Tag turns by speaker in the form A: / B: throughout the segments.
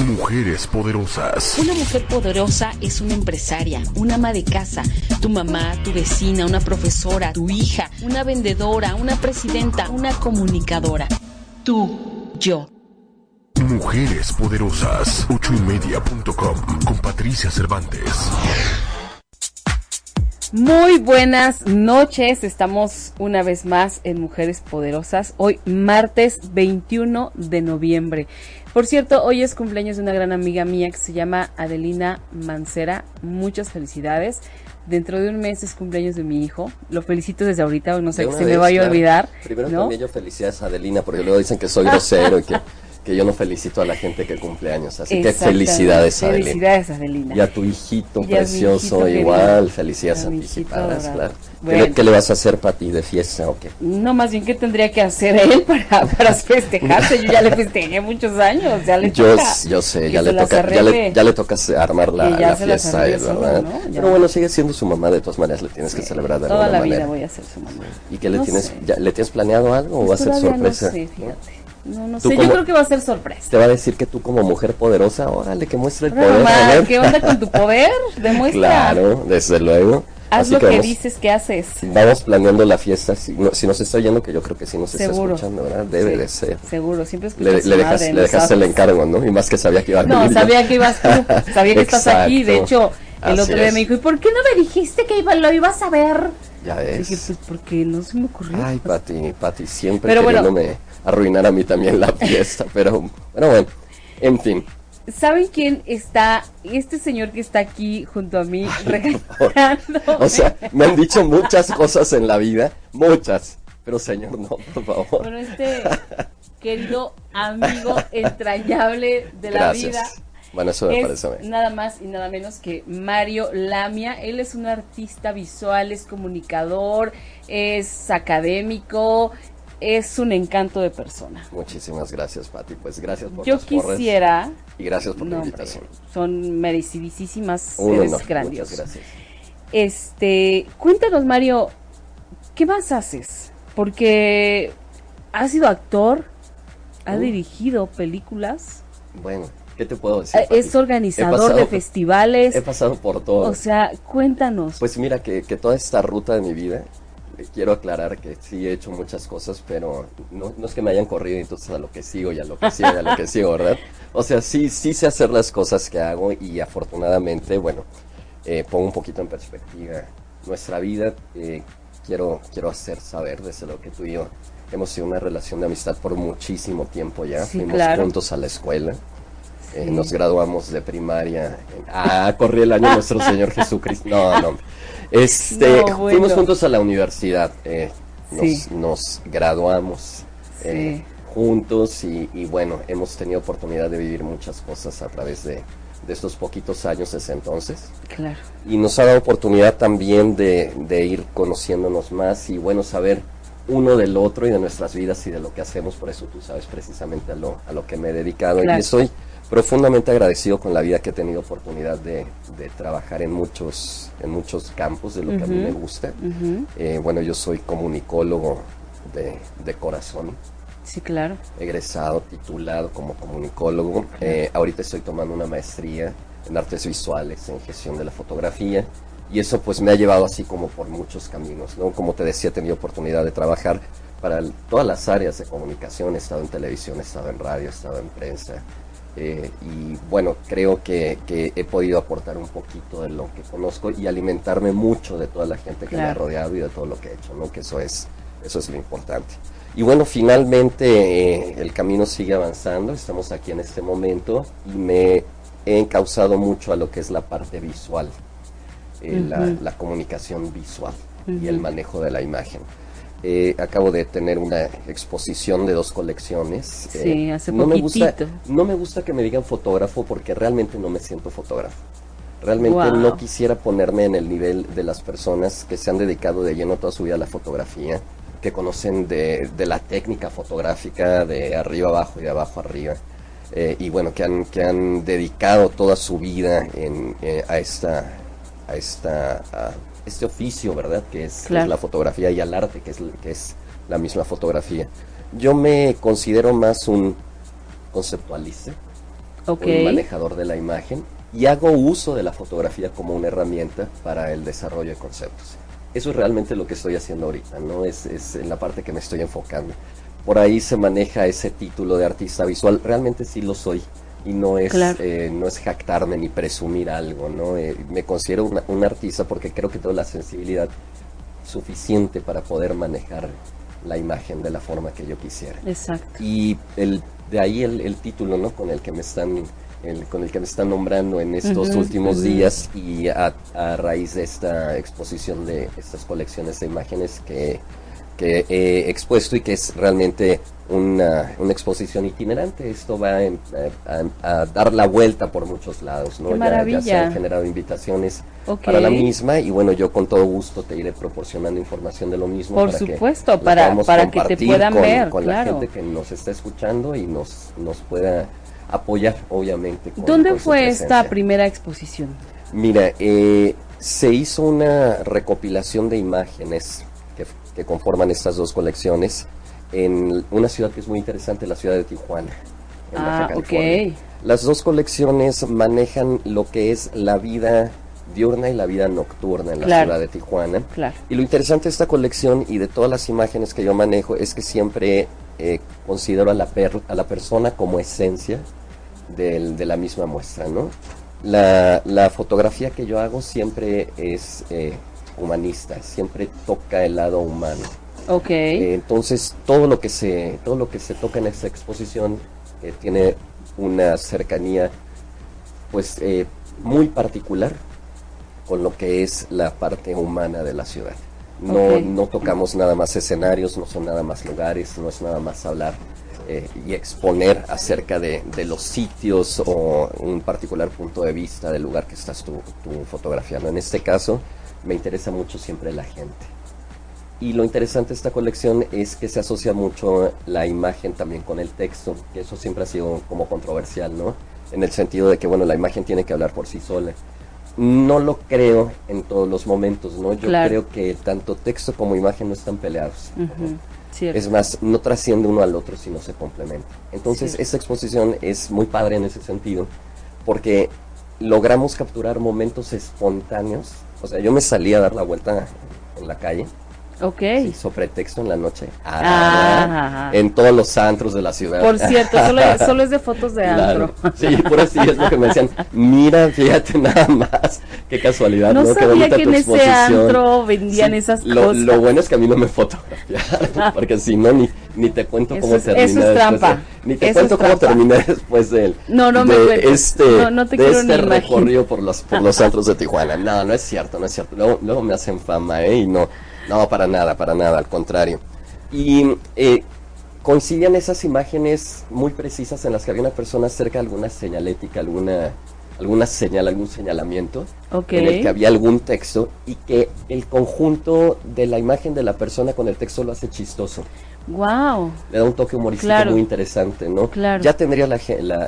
A: Mujeres poderosas.
B: Una mujer poderosa es una empresaria, una ama de casa, tu mamá, tu vecina, una profesora, tu hija, una vendedora, una presidenta, una comunicadora. Tú, yo.
A: Mujeres poderosas. Ochoymedia.com con Patricia Cervantes.
C: Muy buenas noches, estamos una vez más en Mujeres Poderosas, hoy martes 21 de noviembre. Por cierto, hoy es cumpleaños de una gran amiga mía que se llama Adelina Mancera, muchas felicidades. Dentro de un mes es cumpleaños de mi hijo, lo felicito desde ahorita, no sé que se me vaya a olvidar.
D: Primero
C: ¿no?
D: también yo felicidades a Adelina, porque luego dicen que soy grosero y que que yo no felicito a la gente que cumple años. Así que felicidades, Adelina.
C: Felicidades, Adelina.
D: Y a tu hijito
C: Y
D: precioso,
C: hijito
D: igual.
C: querido.
D: Felicidades
C: A
D: a,
C: mi
D: ti,
C: hijito
D: padres,
C: adorado.
D: claro. ¿Qué,
C: Bueno.
D: le, qué le vas a hacer para ti de fiesta o qué?
C: No, más bien, ¿qué tendría que hacer él para, para festejarse? Yo ya le festejé muchos años, ya le
D: Yo,
C: toca.
D: yo sé, ya le, toca, ya, le, ya le toca armar la, la fiesta él,
C: solo,
D: ¿verdad?
C: ¿no? Ya.
D: Pero bueno, sigue siendo su mamá, de todas maneras le tienes que celebrar de
C: Toda
D: alguna
C: la vida
D: manera.
C: voy a ser su mamá.
D: ¿Y qué le
C: No
D: tienes, ya, le tienes planeado algo o va a ser sorpresa?
C: No sé, fíjate. No, no
D: ¿Tú
C: sé, yo creo que va a ser sorpresa.
D: Te va a decir que tú como mujer poderosa, órale, que muestre el poder.
C: mamá. ¿qué onda con tu poder? Demuestra.
D: Claro, desde luego.
C: Haz
D: Así
C: lo que,
D: vamos-
C: dices que haces.
D: Vamos planeando la fiesta. Si, no- si nos está oyendo, que yo creo que sí nos
C: Seguro.
D: está escuchando, ¿verdad? Debe
C: Sí,
D: de ser.
C: Seguro, siempre escuchas
D: Le, dejas,
C: madre,
D: le
C: ¿no
D: dejaste el encargo, ¿no? Y más que sabía que iba a
C: No,
D: venir yo.
C: sabía que ibas tú, sabía que estás aquí. De hecho, el
D: Así
C: otro día
D: es.
C: me dijo, ¿y por qué no me dijiste que iba, lo ibas a ver?
D: Ya
C: Dije,
D: ves.
C: pues porque no se me ocurrió.
D: Ay, Pati, Pati, siempre
C: Pero bueno.
D: Arruinar a mí también la fiesta. Pero, bueno, bueno, en fin.
C: ¿Saben quién está? Este señor que está aquí junto a mí regalándome.
D: O sea, me han dicho muchas cosas en la vida, muchas. Pero, señor, no, por favor.
C: Bueno, este querido amigo entrañable de la
D: Gracias.
C: vida.
D: Bueno, eso me
C: es
D: parece a mí.
C: nada más y nada menos que Mario Lamia. Él es un artista visual, es comunicador, es académico, es un encanto de persona.
D: Muchísimas gracias, Pati. Pues gracias por
C: Yo
D: las
C: quisiera,
D: Y gracias por
C: no, hombre,
D: invitación.
C: son merecidísimas,
D: Un
C: eres
D: honor.
C: grandioso.
D: Muchas gracias.
C: Este, cuéntanos Mario, ¿qué más haces? Porque has sido actor, has
D: Uh.
C: dirigido películas,
D: Bueno, ¿qué te puedo decir?
C: eh,
D: Pati?
C: es organizador
D: pasado-
C: de festivales.
D: He pasado por todo.
C: O sea, cuéntanos.
D: Pues mira que, que toda esta ruta de mi vida, quiero aclarar que sí he hecho muchas cosas, pero no, no es que me hayan corrido entonces a lo que sigo y a lo que sigo y a lo que sigo, ¿verdad? O sea, sí, sí sé hacer las cosas que hago y afortunadamente, bueno, eh, pongo un poquito en perspectiva nuestra vida. eh, quiero, quiero hacer saber desde lo que tú y yo hemos tenido una relación de amistad por muchísimo tiempo ya.
C: Sí,
D: Fuimos
C: claro.
D: juntos a la escuela. Eh,
C: Sí.
D: nos graduamos de primaria. ah, corrí el año nuestro Señor Jesucristo. No, no. Este,
C: No, bueno.
D: fuimos juntos a la universidad. eh, nos,
C: Sí.
D: nos graduamos eh,
C: Sí.
D: juntos y, y bueno, hemos tenido oportunidad de vivir muchas cosas a través de, de estos poquitos años desde entonces.
C: Claro.
D: Y nos ha dado oportunidad también de, de ir conociéndonos más y bueno, saber uno del otro y de nuestras vidas y de lo que hacemos. Por eso tú sabes precisamente a lo, a lo que me he dedicado.
C: Claro.
D: Y estoy profundamente agradecido con la vida que he tenido oportunidad de, de trabajar en muchos, en muchos campos de lo que a mí me gusta. Eh, bueno, yo soy comunicólogo de, de corazón,
C: Sí, claro.
D: egresado, titulado como comunicólogo. Eh, ahorita estoy tomando una maestría en artes visuales, en gestión de la fotografía. Y eso pues me ha llevado así como por muchos caminos, ¿no? Como te decía, he tenido oportunidad de trabajar para el- todas las áreas de comunicación. He estado en televisión, he estado en radio, he estado en prensa. Eh, y bueno, creo que, que he podido aportar un poquito de lo que conozco y alimentarme mucho de toda la gente que me ha rodeado y de todo lo que he hecho, ¿no? Que eso es, eso es lo importante. Y bueno, finalmente eh, el camino sigue avanzando, estamos aquí en este momento y me he encauzado mucho a lo que es la parte visual, eh, la, comunicación visual y el manejo de la imagen. Eh, acabo de tener una exposición de dos colecciones. eh,
C: Sí, hace
D: no me gusta, no me gusta que me digan fotógrafo porque realmente no me siento fotógrafo. Realmente
C: Wow.
D: no quisiera ponerme en el nivel de las personas que se han dedicado de lleno toda su vida a la fotografía, que conocen de, de la técnica fotográfica de arriba abajo y de abajo arriba. eh, y bueno, que han, que han dedicado toda su vida en, eh, a esta, a esta, a este oficio, ¿verdad? Que es, que es
C: Claro.
D: la fotografía y al arte, que es, que es la misma fotografía. Yo me considero más un conceptualista,
C: Ok.
D: un manejador de la imagen y hago uso de la fotografía como una herramienta para el desarrollo de conceptos. Eso es realmente lo que estoy haciendo ahorita, ¿no? Es, es en la parte que me estoy enfocando. Por ahí se maneja ese título de artista visual, realmente sí lo soy y no es,
C: Claro.
D: eh, no es jactarme ni presumir algo, ¿no? Eh, me considero una- un artista porque creo que tengo la sensibilidad suficiente para poder manejar la imagen de la forma que yo quisiera.
C: Exacto.
D: Y el, de ahí el, el título, ¿no? Con el que me están, el- con el que me están nombrando en estos últimos días y a, a raíz de esta exposición de estas colecciones de imágenes que, que he expuesto y que es realmente una, una exposición itinerante. Esto va en- a, a- a dar la vuelta por muchos lados, ¿no?
C: ¡Qué
D: Ya- Ya, se han generado invitaciones para la misma y bueno, yo con todo gusto te iré proporcionando información de lo mismo.
C: Por
D: para que
C: supuesto,
D: la
C: para- para que te puedan
D: con,
C: ver,
D: con la
C: claro.
D: gente que nos está escuchando y nos, nos pueda apoyar, obviamente. con-
C: ¿Dónde
D: con
C: fue esta primera exposición?
D: Mira, eh, se hizo una recopilación de imágenes que, que conforman estas dos colecciones en una ciudad que es muy interesante, la ciudad de Tijuana. en Baja
C: Ah,
D: California.
C: ok.
D: Las dos colecciones manejan lo que es la vida diurna y la vida nocturna en la
C: Claro.
D: ciudad de Tijuana.
C: Claro.
D: Y lo interesante de esta colección y de todas las imágenes que yo manejo es que siempre eh, considero a la, per- a la persona como esencia del- de la misma muestra, ¿no? La, la fotografía que yo hago siempre es eh, humanista, siempre toca el lado humano.
C: Ok.
D: Eh, entonces todo lo que se todo lo que se toca en esta exposición eh, tiene una cercanía pues eh, muy particular con lo que es la parte humana de la ciudad. No, no tocamos nada más escenarios, no son nada más lugares, no es nada más hablar eh, y exponer acerca de, de los sitios o un particular punto de vista del lugar que estás tú, tú fotografiando. En este caso me interesa mucho siempre la gente. Y lo interesante de esta colección es que se asocia mucho la imagen también con el texto, que eso siempre ha sido como controversial, ¿no? En el sentido de que, bueno, la imagen tiene que hablar por sí sola. No lo creo en todos los momentos, ¿no? Yo
C: Claro.
D: creo que tanto texto como imagen no están peleados.
C: Ujú, Cierto.
D: Es más, no trasciende uno al otro, sino se complementa. Entonces,
C: Sí.
D: esta exposición es muy padre en ese sentido, porque logramos capturar momentos espontáneos. O sea, yo me salí a dar la vuelta en la calle,
C: ok.
D: texto en la noche,
C: Ah, ajá.
D: en todos los antros de la ciudad.
C: Por cierto, solo, solo es de fotos de
D: Claro.
C: antro.
D: Sí, por así es lo que me decían. Mira, fíjate nada más. Qué casualidad,
C: No sabía que en ese antro vendían esas
D: lo,
C: cosas.
D: Lo bueno es que a mí no me fotografiaron, porque si no, ni, ni te cuento
C: Eso
D: cómo
C: es-
D: terminé
C: eso es trampa.
D: de- ni te
C: Eso
D: cuento cómo terminé después del,
C: No, no me
D: de
C: cuentes.
D: este,
C: No, no te
D: de este recorrido por los, por los antros de Tijuana. No, no es cierto, no es cierto. Luego, luego me hacen fama, ¿eh? Y no, no, para nada, para nada, al contrario. Y eh, coincidían esas imágenes muy precisas en las que había una persona cerca de alguna señalética, alguna, alguna señal, algún señalamiento, en el que había algún texto y que el conjunto de la imagen de la persona con el texto lo hace chistoso.
C: Wow.
D: Le da un toque humorístico
C: Claro.
D: muy interesante, ¿no?
C: Claro.
D: Ya tendría la,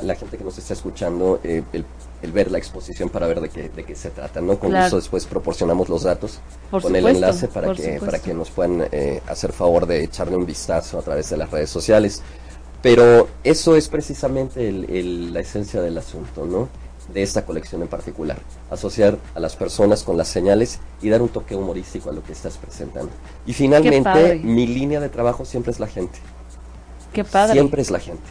D: la gente que nos está escuchando eh, el, el ver la exposición para ver de qué, de qué se trata, ¿no? Con
C: Claro.
D: gusto después proporcionamos los datos
C: Por
D: con el enlace para que,
C: supuesto.
D: para que nos puedan eh, hacer favor de echarle un vistazo a través de las redes sociales. Pero eso es precisamente el- el- la esencia del asunto, ¿no? De esta colección en particular. Asociar a las personas con las señales y dar un toque humorístico a lo que estás presentando. Y finalmente, mi línea de trabajo siempre es la gente.
C: Qué padre.
D: Siempre es la gente.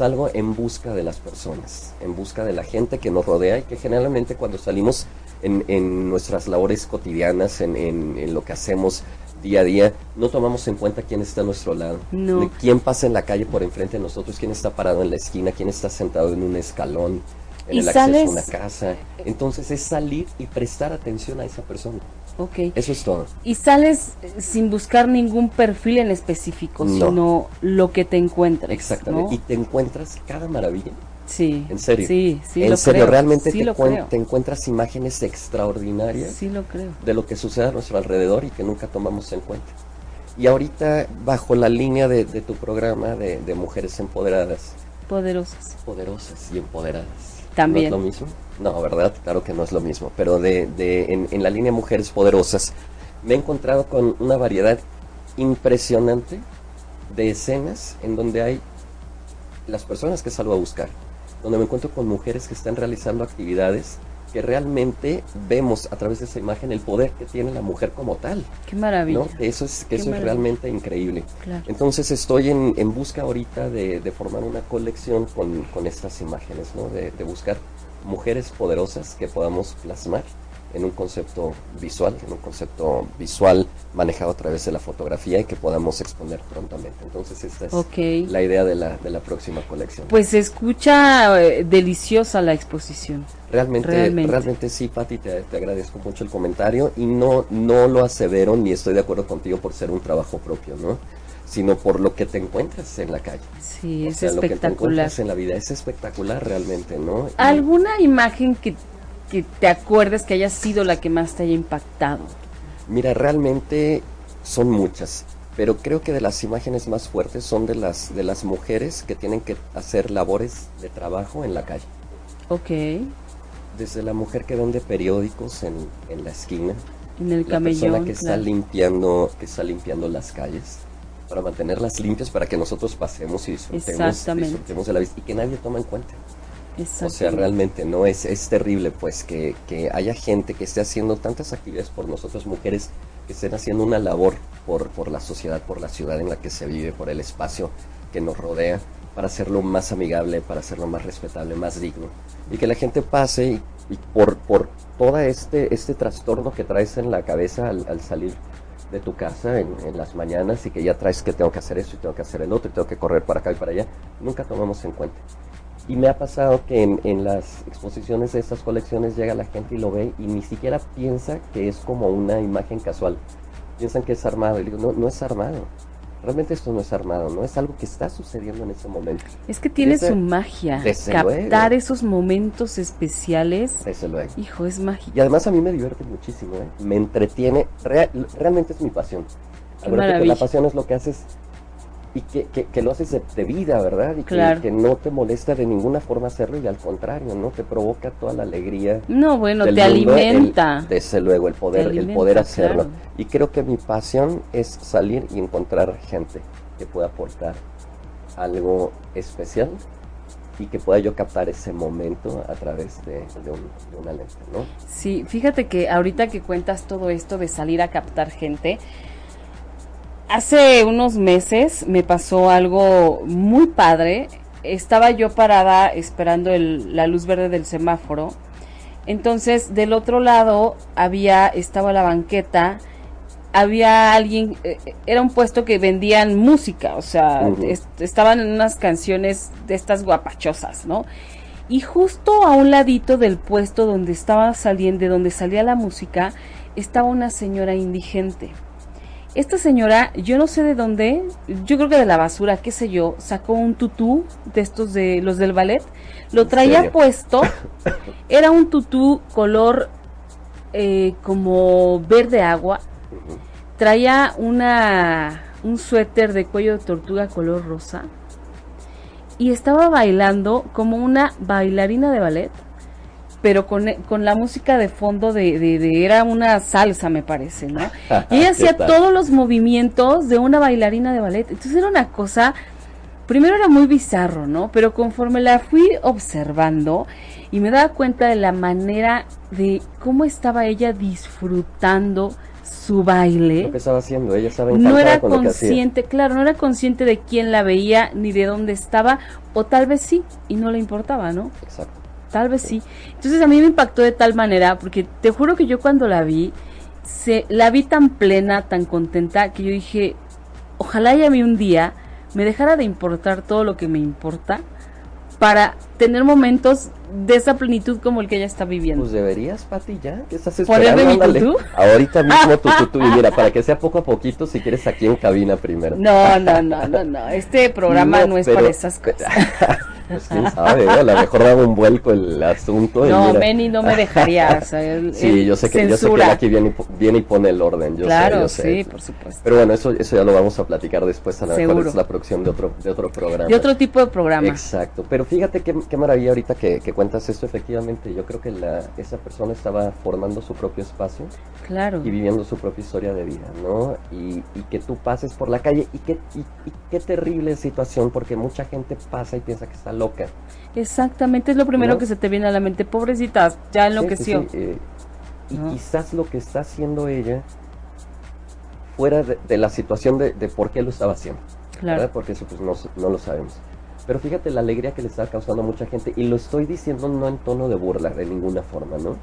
D: Salgo en busca de las personas, en busca de la gente que nos rodea y que generalmente cuando salimos en, en nuestras labores cotidianas, en, en- en lo que hacemos día a día, no tomamos en cuenta quién está a nuestro lado,
C: No.
D: de quién pasa en la calle por enfrente de nosotros, quién está parado en la esquina, quién está sentado en un escalón, en el acceso a una casa. Entonces es salir y prestar atención a esa persona.
C: Ok.
D: Eso es todo.
C: Y sales eh, sin buscar ningún perfil en específico,
D: No.
C: sino lo que te encuentres.
D: Exactamente.
C: ¿no?
D: Y te encuentras cada maravilla
C: Sí.
D: En serio.
C: Sí, sí.
D: En
C: lo
D: serio,
C: creo,
D: realmente
C: sí
D: te,
C: lo creo.
D: te encuentras imágenes extraordinarias
C: Sí lo creo.
D: de lo que sucede a nuestro alrededor y que nunca tomamos en cuenta. Y ahorita, bajo la línea de, de tu programa de, de mujeres empoderadas,
C: Poderosas.
D: poderosas y empoderadas.
C: También.
D: ¿No es lo mismo? No, ¿verdad? Claro que no es lo mismo. Pero de, de- en, en la línea Mujeres Poderosas me he encontrado con una variedad impresionante de escenas en donde hay las personas que salgo a buscar, donde me encuentro con mujeres que están realizando actividades que realmente vemos a través de esa imagen el poder que tiene la mujer como tal.
C: Qué maravilla.
D: ¿no? Eso es, que
C: Qué
D: eso es realmente increíble.
C: Claro.
D: Entonces estoy en, en busca ahorita de, de formar una colección con, con estas imágenes, ¿no? de, de buscar mujeres poderosas que podamos plasmar en un concepto visual, en un concepto visual manejado a través de la fotografía y que podamos exponer prontamente. Entonces esta es la idea de la, de la próxima colección.
C: Pues se escucha eh, deliciosa la exposición.
D: Realmente,
C: Realmente.
D: realmente, sí, Pati, te, te agradezco mucho el comentario y no, no lo asevero ni estoy de acuerdo contigo por ser un trabajo propio, ¿no? Sino por lo que te encuentras en la calle.
C: Sí,
D: O
C: es
D: sea, lo que te
C: espectacular.
D: encuentras en la vida es espectacular realmente, ¿no? Y
C: ¿Alguna imagen que, que te acuerdes que haya sido la que más te haya impactado?
D: Mira, realmente son muchas, pero creo que de las imágenes más fuertes son de las, de las mujeres que tienen que hacer labores de trabajo en la calle.
C: Ok,
D: Desde la mujer que vende periódicos en, en la esquina,
C: en el
D: la persona
C: camellón.
D: que está
C: claro.
D: limpiando que está limpiando las calles para mantenerlas limpias para que nosotros pasemos y disfrutemos, disfrutemos de la vista y que nadie toma en cuenta. O sea, realmente no es, es terrible pues que, que haya gente que esté haciendo tantas actividades por nosotras mujeres, que estén haciendo una labor por, por la sociedad, por la ciudad en la que se vive, por el espacio que nos rodea, para hacerlo más amigable, para hacerlo más respetable, más digno. Y que la gente pase y, por, por todo este, este trastorno que traes en la cabeza al, al salir de tu casa en, en las mañanas y que ya traes que tengo que hacer esto y tengo que hacer el otro y tengo que correr para acá y para allá, nunca tomamos en cuenta. Y me ha pasado que en, en las exposiciones de estas colecciones llega la gente y lo ve y ni siquiera piensa que es como una imagen casual. Piensan que es armado. Y digo, no, no es armado. Realmente esto no es armado, no es algo que está sucediendo en ese momento.
C: Es que tiene su magia.
D: desde
C: Captar
D: luego.
C: esos momentos especiales.
D: Desde luego.
C: Hijo, es mágico.
D: Y además a mí me divierte muchísimo, ¿eh? me entretiene, Rea- realmente es mi pasión.
C: Qué
D: Acuérdate que
C: maravilla.
D: la pasión es lo que haces y que, que- que lo haces de, de vida, ¿verdad? Y que-
C: Claro.
D: que, no te molesta de ninguna forma hacerlo y al contrario, ¿no? Te provoca toda la alegría.
C: No, bueno, te
D: mundo, el-
C: alimenta.
D: desde luego, el poder, el poder hacerlo.
C: claro.
D: Y creo que mi pasión es salir y encontrar gente que pueda aportar algo especial y que pueda yo captar ese momento a través de, de un- de una lente, ¿no?
C: Sí, fíjate que ahorita que cuentas todo esto de salir a captar gente, hace unos meses me pasó algo muy padre. Estaba yo parada esperando el- la luz verde del semáforo. Entonces, del otro lado había, estaba la banqueta, había alguien, eh, era un puesto que vendían música, o sea, est- estaban en unas canciones de estas guapachosas, ¿no? Y justo a un ladito del puesto donde estaba saliendo, de donde salía la música, estaba una señora indigente. Esta señora, yo no sé de dónde, yo creo que de la basura, qué sé yo, sacó un tutú de estos de los del ballet, lo
D: ¿En
C: traía puesto, era un tutú color eh, como verde agua, traía una un suéter de cuello de tortuga color rosa y estaba bailando como una bailarina de ballet pero con, con la música de fondo de, de- de- era una salsa me parece no y ella
D: ¿Qué
C: hacía todos los movimientos de una bailarina de ballet. Entonces era una cosa primero era muy bizarro no pero conforme la fui observando y me daba cuenta de la manera de cómo estaba ella disfrutando su baile
D: Lo que estaba haciendo, ella estaba
C: no era
D: con
C: consciente, claro, no era consciente de quién la veía ni de dónde estaba, o tal vez sí, y no le importaba, ¿no?
D: Exacto.
C: Tal vez sí. Entonces a mí me impactó de tal manera, porque te juro que yo cuando la vi, se, la vi tan plena, tan contenta, que yo dije, ojalá y a mí un día me dejara de importar todo lo que me importa para tener momentos de esa plenitud como el que ella está viviendo.
D: Pues deberías, Pati, ya. ¿Qué estás
C: ¿Ponerme
D: esperando?
C: mi tutú?
D: Ahorita mismo tu tutú. Y mira, para que sea poco a poquito, si quieres aquí en cabina primero.
C: No, no, no, no, no. Este programa no, es
D: pero-
C: para esas cosas.
D: Pues quién sabe, ¿eh? a lo mejor daba un vuelco el asunto.
C: No,
D: mira.
C: Benny no me dejaría. o sea, él-
D: Sí, yo sé que, yo sé que
C: censura.
D: él aquí viene y, po- viene y pone el orden. Yo
C: claro,
D: sé, yo sé.
C: sí, por supuesto.
D: Pero bueno, eso, eso ya lo vamos a platicar después. A lo mejor es la producción de otro, de otro programa.
C: De otro tipo de programa.
D: Exacto, pero fíjate qué, qué maravilla ahorita que, que cuentas esto, efectivamente, yo creo que la, esa persona estaba formando su propio espacio
C: Claro.
D: y viviendo su propia historia de vida, ¿no? Y, y que tú pases por la calle y qué, y, y qué terrible situación, porque mucha gente pasa y piensa que está loca.
C: Exactamente, es lo primero
D: ¿No?
C: que se te viene a la mente. Pobrecita, ya
D: Sí,
C: enloqueció.
D: sí, sí, eh, y
C: ¿No?
D: quizás lo que está haciendo ella fuera de, de la situación de, de por qué lo estaba haciendo.
C: Claro.
D: ¿verdad? Porque eso pues no, no lo sabemos. Pero fíjate la alegría que le está causando a mucha gente y lo estoy diciendo no en tono de burla de ninguna forma, ¿no?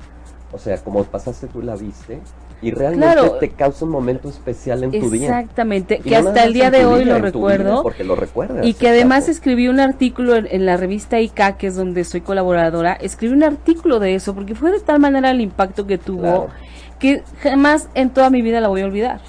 D: O sea, como pasaste tú la viste y realmente
C: Claro.
D: te causa un momento especial en tu día.
C: Exactamente, que hasta el día de hoy lo recuerdo.
D: porque lo recuerdas.
C: Y que además
D: exacto.
C: escribí un artículo en, en la revista ICA, que es donde soy colaboradora, escribí un artículo de eso, porque fue de tal manera el impacto que tuvo,
D: Claro.
C: que jamás en toda mi vida la voy a olvidar,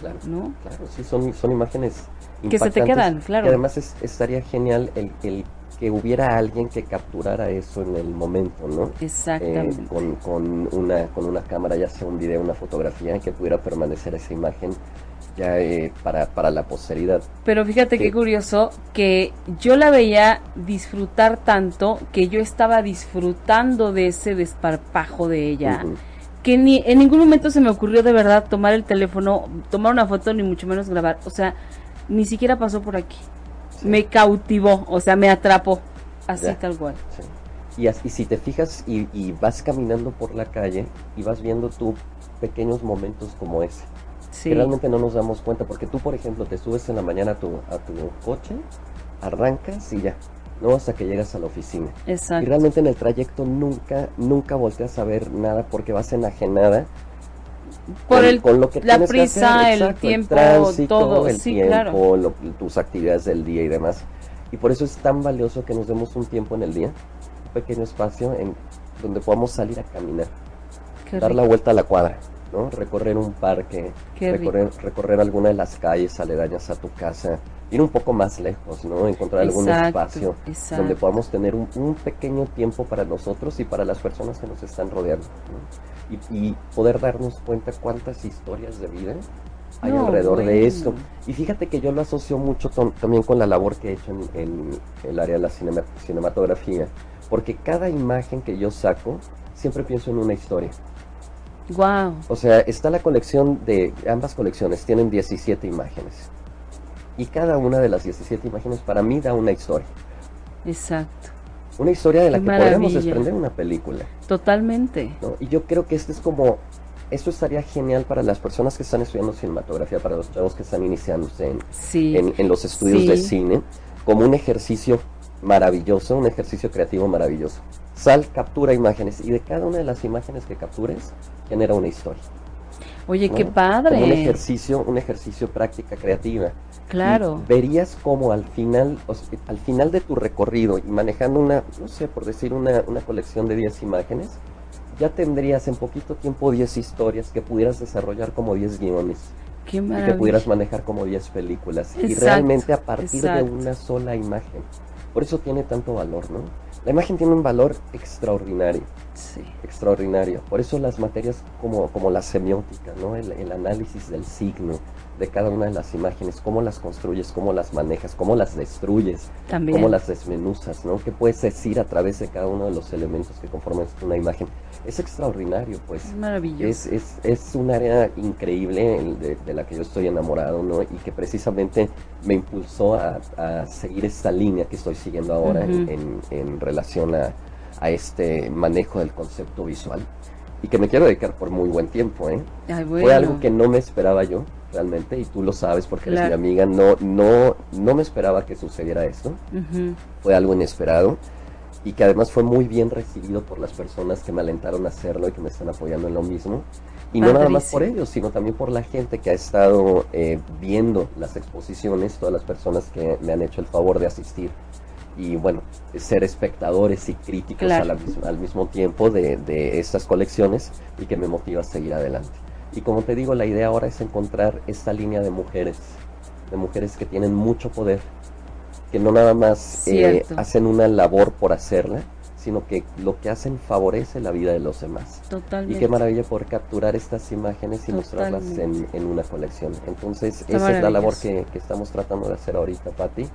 D: Claro.
C: ¿no?
D: Claro, sí, son, son imágenes
C: Que se te quedan, claro.
D: Y además es- estaría genial el, el que hubiera alguien que capturara eso en el momento, ¿no?
C: Exactamente.
D: Eh, con, con, una, con una cámara, ya sea un video, una fotografía, que pudiera permanecer esa imagen ya eh, para, para la posteridad.
C: Pero fíjate
D: que-
C: qué curioso que yo la veía disfrutar tanto que yo estaba disfrutando de ese desparpajo de ella. Que ni en ningún momento se me ocurrió de verdad tomar el teléfono, tomar una foto, ni mucho menos grabar. O sea, ni siquiera pasó por aquí.
D: Sí.
C: Me cautivó, o sea, me atrapó. Así
D: Ya.
C: tal cual.
D: Sí. Y, as- y si te fijas y, y vas caminando por la calle y vas viendo tú pequeños momentos como ese,
C: Sí.
D: que realmente no nos damos cuenta, porque tú, por ejemplo, te subes en la mañana a tu, a tu coche, arrancas y ya, no hasta que llegas a la oficina. Y
C: Exacto.
D: realmente en el trayecto nunca, nunca volteas a ver nada porque vas enajenada
C: Por
D: con,
C: el,
D: con lo que
C: la
D: tienes que
C: prisa,
D: hacer,
C: el tiempo,
D: tránsito,
C: todo.
D: el
C: Sí,
D: tiempo,
C: claro.
D: lo- tus actividades del día y demás. Y por eso es tan valioso que nos demos un tiempo en el día, un pequeño espacio en donde podamos salir a caminar,
C: Qué
D: dar la vuelta a la cuadra, ¿no? Recorrer un parque, recorrer, recorrer alguna de las calles aledañas a tu casa, ir un poco más lejos, ¿no? Encontrar algún espacio
C: exacto.
D: donde podamos tener un, un pequeño tiempo para nosotros y para las personas que nos están rodeando. ¿no? Y, y poder darnos cuenta cuántas historias de vida hay
C: No,
D: alrededor
C: bueno.
D: de esto. Y fíjate que yo lo asocio mucho también con la labor que he hecho en, en el área de la cinema- cinematografía, porque cada imagen que yo saco, siempre pienso en una historia.
C: Wow.
D: O sea, está la colección de, ambas colecciones tienen 17 imágenes. Y cada una de las 17 imágenes para mí da una historia.
C: Exacto.
D: Una historia de la
C: Qué
D: que podríamos
C: maravilla.
D: desprender una película.
C: Totalmente.
D: ¿no? Y yo creo que este es como, esto estaría genial para las personas que están estudiando cinematografía, para los chavos que están iniciándose en,
C: Sí.
D: en, en los estudios
C: Sí.
D: de cine, como un ejercicio maravilloso, un ejercicio creativo maravilloso. Sal, captura imágenes y de cada una de las imágenes que captures genera una historia.
C: Oye,
D: ¿no?
C: qué
D: Como un
C: padre.
D: ejercicio, un ejercicio práctica creativa.
C: Claro.
D: Y verías como al final, o sea, al final de tu recorrido y manejando una, no sé, por decir una, una colección de 10 imágenes, ya tendrías en poquito tiempo 10 historias que pudieras desarrollar como 10 guiones
C: Qué
D: y que pudieras manejar como 10 películas. y realmente a partir de una sola imagen. Por eso tiene tanto valor, ¿no? La imagen tiene un valor extraordinario
C: Sí.
D: extraordinario. Por eso las materias como, como la semiótica, ¿no? el, el análisis del signo de cada una de las imágenes, cómo las construyes, cómo las manejas, cómo las destruyes,
C: También.
D: cómo las desmenuzas, ¿no? qué puedes decir a través de cada uno de los elementos que conforman una imagen. Es extraordinario, pues.
C: Es maravilloso.
D: Es, es, es un área increíble de, de la que yo estoy enamorado, ¿no? Y que precisamente me impulsó a, a seguir esta línea que estoy siguiendo ahora en- en, en relación a, a este manejo del concepto visual. Y que me quiero dedicar por muy buen tiempo, ¿eh?
C: Ay, bueno.
D: Fue algo que no me esperaba yo, realmente, y tú lo sabes porque eres mi
C: Claro.
D: amiga, no, no, no me esperaba que sucediera esto fue algo inesperado y que además fue muy bien recibido por las personas que me alentaron a hacerlo y que me están apoyando en lo mismo. Y no nada más por ellos, sino también por la gente que ha estado eh, viendo las exposiciones, todas las personas que me han hecho el favor de asistir y bueno, ser espectadores y críticos
C: Claro.
D: a la mis- al mismo tiempo de, de estas colecciones y que me motiva a seguir adelante. Y como te digo, la idea ahora es encontrar esta línea de mujeres, de mujeres que tienen mucho poder, que no nada más eh, hacen una labor por hacerla, sino que lo que hacen favorece la vida de los demás.
C: Totalmente.
D: Y qué maravilla poder capturar estas imágenes y mostrarlas en, en una colección. Entonces,
C: Está
D: esa es la labor que, que estamos tratando de hacer ahorita, Patti.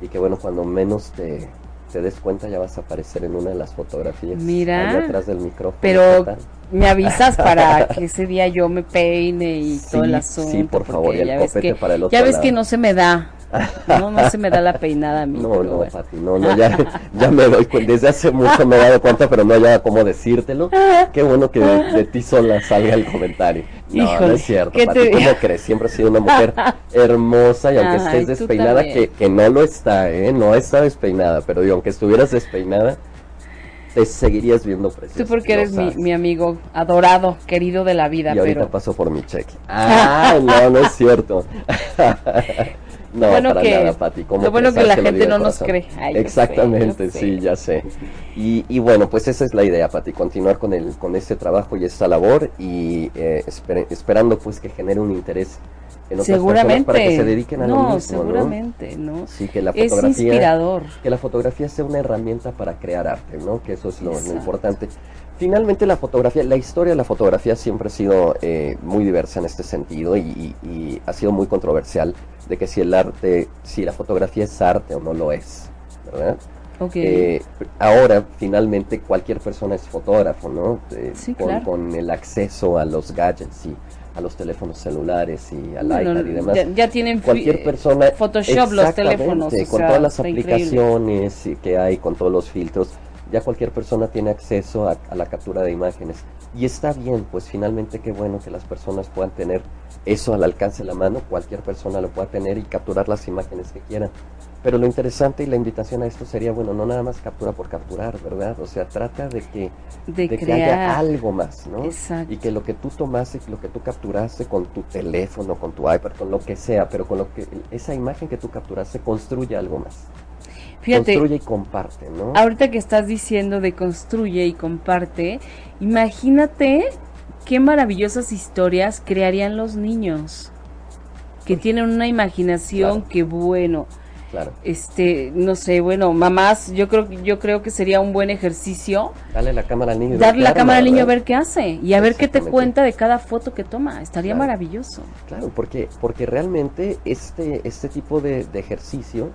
D: Y que bueno, cuando menos te, te des cuenta ya vas a aparecer en una de las fotografías.
C: Mira.
D: Allá atrás del micrófono.
C: Pero me avisas para que ese día yo me peine y todo el asunto.
D: sí, por favor, y el
C: ya ves
D: copete
C: que,
D: para el otro
C: ya ves
D: lado.
C: que no se me da. No, no se me da la peinada a mí.
D: No, no,
C: bueno.
D: Pati, no, no, ya, ya me doy cuenta, desde hace mucho me he dado cuenta, pero no hallaba cómo decírtelo. Qué bueno que de, de ti sola salga el comentario. No, no es cierto,
C: ¿qué
D: Pati,
C: te
D: ¿cómo crees? Siempre has sido una mujer hermosa y aunque estés despeinada, que, que no lo está, ¿eh? No está despeinada, pero digo, aunque estuvieras despeinada, te seguirías viendo preciosa.
C: Tú porque eres mi, mi amigo adorado, querido de la vida,
D: Y ahorita
C: pero
D: paso por mi cheque. Ah, no, no es cierto. No,
C: bueno
D: para
C: que-
D: nada, Pati. ¿cómo
C: lo bueno que la gente no nos cree. Ay, yo sé,
D: Exactamente,
C: sé.
D: sí, ya sé. Y, y bueno, pues esa es la idea, Pati, continuar con el, con este trabajo y esta labor y eh, esper- esperando pues que genere un interés en otras
C: seguramente.
D: personas para que se dediquen a
C: no,
D: lo mismo,
C: seguramente, ¿no?
D: Sí, que la
C: Es
D: fotografía
C: inspirador.
D: que la fotografía sea una herramienta para crear arte, ¿no? Que eso es lo, importante. Finalmente la fotografía, la historia de la fotografía siempre ha sido eh, muy diversa en este sentido y, y- y ha sido muy controversial de que si el arte, si la fotografía es arte o no lo es, ¿verdad?
C: Ok.
D: Eh, ahora finalmente cualquier persona es fotógrafo, ¿no? Eh,
C: Sí,
D: con,
C: claro.
D: con el acceso a los gadgets y a los teléfonos celulares y al
C: Bueno,
D: iPad y demás
C: ya, ya tienen
D: cualquier persona
C: Photoshop los teléfonos o
D: con
C: sea,
D: todas las
C: increíble.
D: aplicaciones que hay con todos los filtros ya cualquier persona tiene acceso a, a la captura de imágenes y está bien pues finalmente qué bueno que las personas puedan tener eso al alcance de la mano cualquier persona lo pueda tener y capturar las imágenes que quieran pero lo interesante y la invitación a esto sería bueno no nada más captura por capturar verdad o sea trata de que
C: de,
D: de que haya algo más, ¿no?
C: Exacto.
D: Y que lo que tú tomaste, lo que tú capturaste con tu teléfono, con tu iPad, con lo que sea, pero con lo que esa imagen que tú capturaste construye algo más.
C: Fíjate,
D: Construye y comparte, ¿no?
C: ahorita que estás diciendo de construye y comparte, imagínate qué maravillosas historias crearían los niños que tienen una imaginación
D: Claro.
C: que bueno,
D: Claro.
C: este, no sé, bueno, mamás, yo creo yo creo que sería un buen ejercicio
D: Dale la cámara al niño.
C: darle la cámara al niño a ver qué hace y a ver qué te cuenta de cada foto que toma. Estaría
D: Claro.
C: maravilloso.
D: Claro, porque, porque realmente este, este tipo de, de ejercicio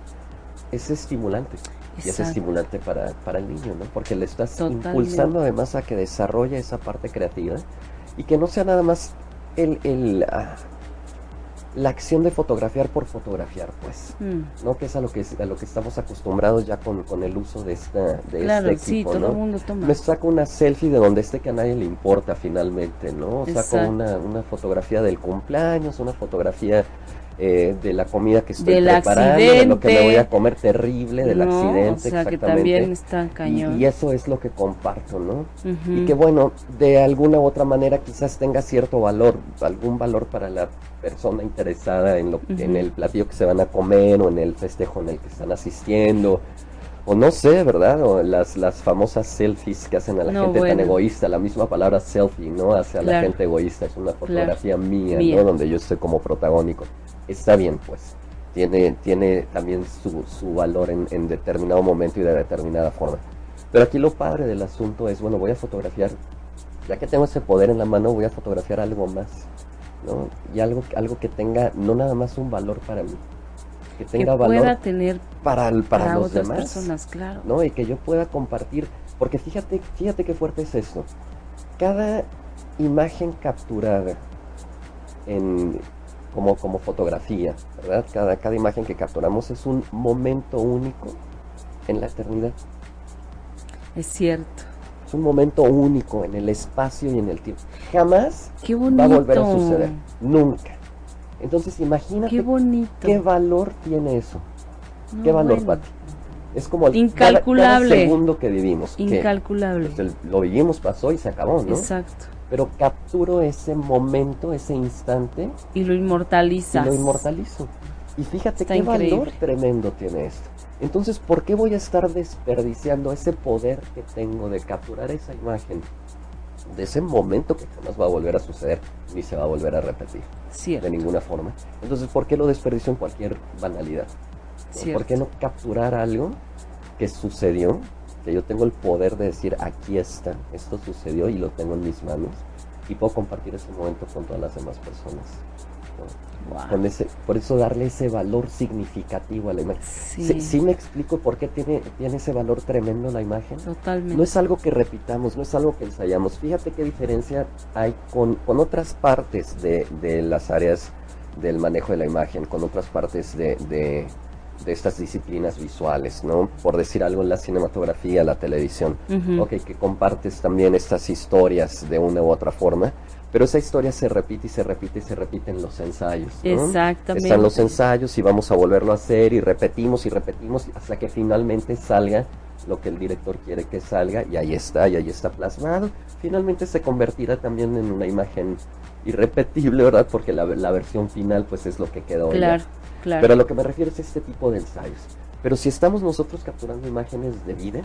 D: es estimulante. Y es estimulante para, para el niño, ¿no? Porque le estás
C: Totalmente.
D: impulsando además a que desarrolle esa parte creativa y que no sea nada más el, el, ah, la acción de fotografiar por fotografiar, pues.
C: Mm,
D: ¿no? Que es a lo que, a lo que estamos acostumbrados ya con, con el uso de, esta, de
C: claro,
D: este
C: sí,
D: equipo,
C: todo
D: ¿no?
C: el mundo toma.
D: Me saco una selfie de donde esté que a nadie le importa finalmente, ¿no? Saco una, una fotografía del cumpleaños, una fotografía eh, de la comida que estoy
C: Del
D: preparando, de lo que me voy a comer terrible, del
C: No,
D: accidente,
C: O sea, que
D: exactamente.
C: también está
D: Y-
C: cañón.
D: Y, eso es lo que comparto, ¿no? Y que bueno, de alguna u otra manera quizás tenga cierto valor, algún valor para la persona interesada en, lo, en el platillo que se van a comer o en el festejo en el que están asistiendo. O no sé, ¿verdad? O las, las famosas selfies que hacen a la
C: No,
D: gente tan egoísta. La misma palabra selfie, ¿no? Hacia la
C: Claro.
D: gente egoísta. Es una fotografía mía,
C: Mía.
D: ¿no? Donde yo estoy como protagónico. Está bien, pues. Tiene, tiene también su, su valor en, en determinado momento y de determinada forma. Pero aquí lo padre del asunto es, bueno, voy a fotografiar, ya que tengo ese poder en la mano, voy a fotografiar algo más, ¿no? Y algo, algo que tenga no nada más un valor para mí, que
C: que
D: tenga
C: pueda
D: valor
C: tener
D: para, para,
C: para
D: los
C: otras
D: demás,
C: personas, claro.
D: ¿no? Y que yo pueda compartir, porque fíjate, fíjate qué fuerte es esto. Cada imagen capturada en como, como fotografía, ¿verdad? Cada, cada imagen que capturamos es un momento único en la eternidad.
C: Es cierto.
D: Es un momento único en el espacio y en el tiempo. Jamás
C: Qué
D: va a volver a suceder. Nunca. Entonces imagínate
C: Qué bonito.
D: qué valor tiene eso.
C: No,
D: ¿Qué valor,
C: bueno,
D: Pati? Es como el,
C: Incalculable.
D: Cada, cada segundo que vivimos. que,
C: Incalculable.
D: pues, el- lo vivimos, pasó y se acabó, ¿no?
C: Exacto.
D: Pero capturo ese momento, ese instante
C: Y lo
D: y
C: inmortalizas.
D: lo inmortalizo. Y fíjate
C: Está
D: qué valor tremendo tiene esto. Entonces, ¿por qué voy a estar desperdiciando ese poder que tengo de capturar esa imagen de ese momento que jamás va a volver a suceder ni se va a volver a repetir
C: Cierto.
D: de ninguna forma? Entonces, ¿por qué lo desperdicio en cualquier banalidad? ¿Por qué no capturar algo que sucedió? Que yo tengo el poder de decir, aquí está, esto sucedió y lo tengo en mis manos y puedo compartir ese momento con todas las demás personas. Con ese, por eso darle ese valor significativo a la imagen. Sí. me explico por qué tiene, tiene ese valor tremendo la imagen.
C: Totalmente.
D: No es algo que repitamos, no es algo que ensayamos. Fíjate qué diferencia hay con, con otras partes de, de, las áreas del manejo de la imagen, con otras partes de, de, estas disciplinas visuales, ¿no? Por decir algo en la cinematografía, la televisión. Ok, que compartes también estas historias de una u otra forma pero esa historia se repite y se repite y se repite en los ensayos.
C: Exactamente.
D: Están los ensayos y vamos a volverlo a hacer y repetimos y repetimos hasta que finalmente salga lo que el director quiere que salga y ahí está, y ahí está plasmado. Finalmente se convertirá también en una imagen irrepetible, ¿verdad? Porque la, versión final pues es lo que quedó.
C: Claro, claro.
D: Pero a lo que me refiero es este tipo de ensayos. Pero si estamos nosotros capturando imágenes de vida,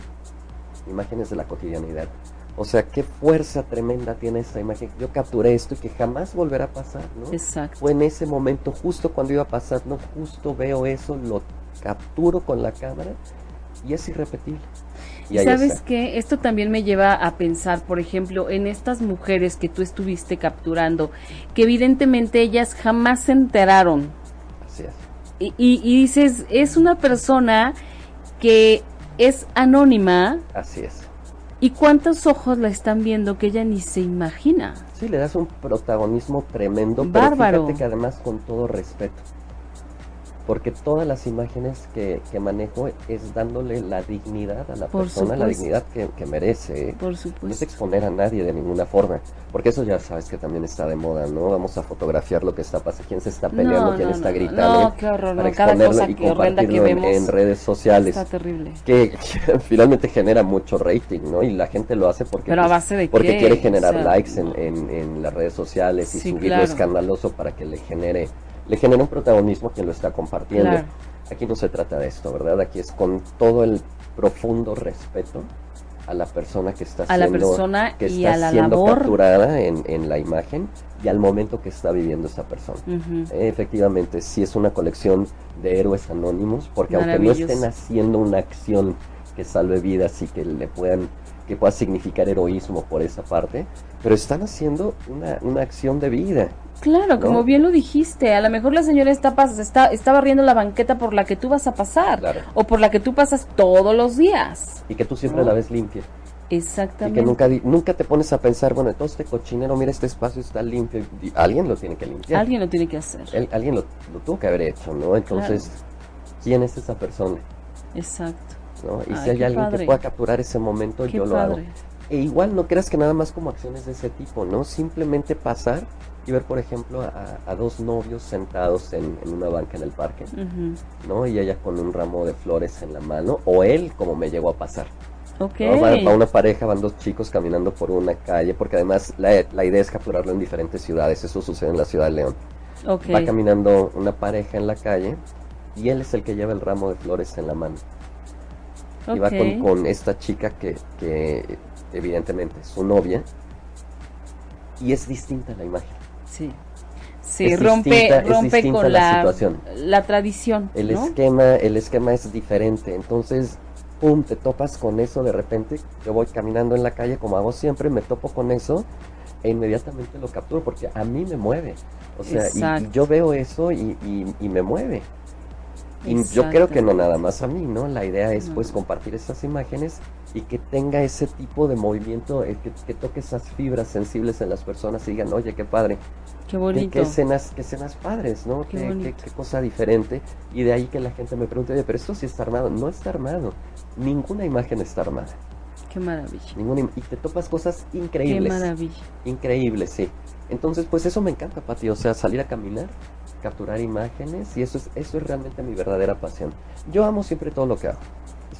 D: imágenes de la cotidianidad, o sea, qué fuerza tremenda tiene esta imagen. Yo capturé esto y que jamás volverá a pasar, ¿no?
C: Exacto.
D: Fue en ese momento, justo cuando iba a pasar, no justo veo eso, lo capturo con la cámara y es irrepetible.
C: Y sabes que esto también me lleva a pensar, por ejemplo, en estas mujeres que tú estuviste capturando, que evidentemente ellas jamás se enteraron.
D: Así es.
C: Y, y, y dices, es una persona que es anónima.
D: Así es
C: ¿Y cuántos ojos la están viendo que ella ni se imagina?
D: Sí, le das un protagonismo tremendo,
C: Bárbaro.
D: pero fíjate que además con todo respeto porque todas las imágenes que, manejo es dándole la dignidad a la persona, la dignidad que, merece. ¿eh?
C: Por supuesto. No
D: es exponer a nadie de ninguna forma, porque eso ya sabes que también está de moda, ¿no? Vamos a fotografiar lo que está pasando, quién se está peleando, quién está gritando.
C: No, qué horror, para exponerlo y compartirlo
D: en, redes sociales.
C: Está terrible.
D: Que, finalmente genera mucho rating, ¿no? Y la gente lo hace porque,
C: Pero a base de
D: porque quiere generar likes en, las redes sociales y subirlo escandaloso para que le genere le genera un protagonismo a quien lo está compartiendo. Aquí no se trata de esto, ¿verdad? Aquí es con todo el profundo respeto a la persona que está
C: a siendo, la persona
D: que está siendo capturada en, la imagen y al momento que está viviendo esa persona. efectivamente, sí es una colección de héroes anónimos, porque aunque no estén haciendo una acción que salve vidas y que le puedan que pueda significar heroísmo por esa parte, pero están haciendo una, una acción de vida
C: Claro, como bien lo dijiste, a lo mejor la señora está, está, está barriendo la banqueta por la que tú vas a pasar o por la que tú pasas todos los días.
D: Y que tú siempre la ves limpia.
C: Exactamente.
D: Y que nunca, nunca te pones a pensar, bueno, todo este cochinero, mira, este espacio está limpio. alguien lo tiene que limpiar.
C: Alguien lo tiene que hacer.
D: alguien lo, tuvo que haber hecho, ¿no? Entonces, ¿quién es esa persona?
C: Exacto.
D: ¿No? Y si hay alguien que pueda capturar ese momento, yo lo hago. E igual no creas que nada más como acciones de ese tipo, ¿no? Simplemente pasar y ver, por ejemplo, a, dos novios sentados en, una banca en el parque, ¿no? Y ella con un ramo de flores en la mano, o él, como me llegó a pasar.
C: Okay.
D: Va, una pareja, van dos chicos caminando por una calle, porque además la, la, idea es capturarlo en diferentes ciudades, eso sucede en la ciudad de León. Va caminando una pareja en la calle y él es el que lleva el ramo de flores en la mano. Y va con, con, esta chica que, que evidentemente es su novia y es distinta la imagen.
C: Sí. Sí, rompe, rompe con la, situación. la tradición.
D: El esquema, el esquema es diferente. Entonces, pum, te topas con eso de repente. Yo voy caminando en la calle como hago siempre, me topo con eso e inmediatamente lo capturo porque a mí me mueve. O sea, y, yo veo eso y, y me mueve. Y yo creo que no nada más a mí, ¿no? La idea es pues compartir esas imágenes y que tenga ese tipo de movimiento, eh, que, toque esas fibras sensibles en las personas y digan, oye, qué padre.
C: Qué bonito.
D: Qué escenas, qué escenas padres, ¿no? Qué, qué, cosa diferente. Y de ahí que la gente me pregunte, oye, pero esto sí está armado. No está armado. Ninguna imagen está armada.
C: Qué maravilla.
D: Ninguna, y te topas cosas increíbles.
C: Qué maravilla.
D: Increíbles, sí. Entonces, pues eso me encanta, Pati. O sea, salir a caminar, capturar imágenes y eso es, eso es realmente mi verdadera pasión. Yo amo siempre todo lo que hago.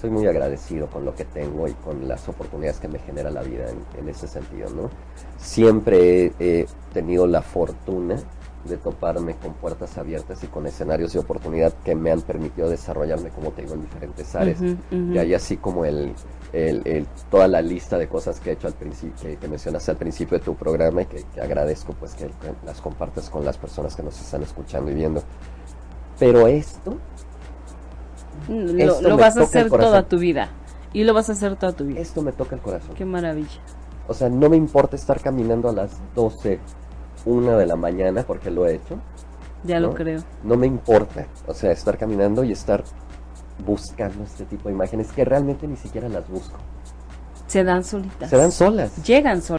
D: Soy muy agradecido con lo que tengo y con las oportunidades que me genera la vida en, ese sentido, ¿no? Siempre he, tenido la fortuna de toparme con puertas abiertas y con escenarios de oportunidad que me han permitido desarrollarme, como te digo, en diferentes áreas. Y ahí así como el, el, toda la lista de cosas que he hecho al principio, que, mencionaste al principio de tu programa y que, agradezco pues que, las compartas con las personas que nos están escuchando y viendo. Pero esto
C: Lo,
D: Esto
C: lo vas a hacer toda tu vida. Y lo vas a hacer toda tu vida.
D: Esto me toca el corazón.
C: Qué maravilla.
D: O sea, no me importa estar caminando a las 12, una de la mañana, porque lo he hecho.
C: Ya
D: ¿no?
C: lo creo.
D: No me importa. O sea, estar caminando y estar buscando este tipo de imágenes que realmente ni siquiera las busco.
C: Se dan solitas.
D: Se dan solas.
C: Llegan solas.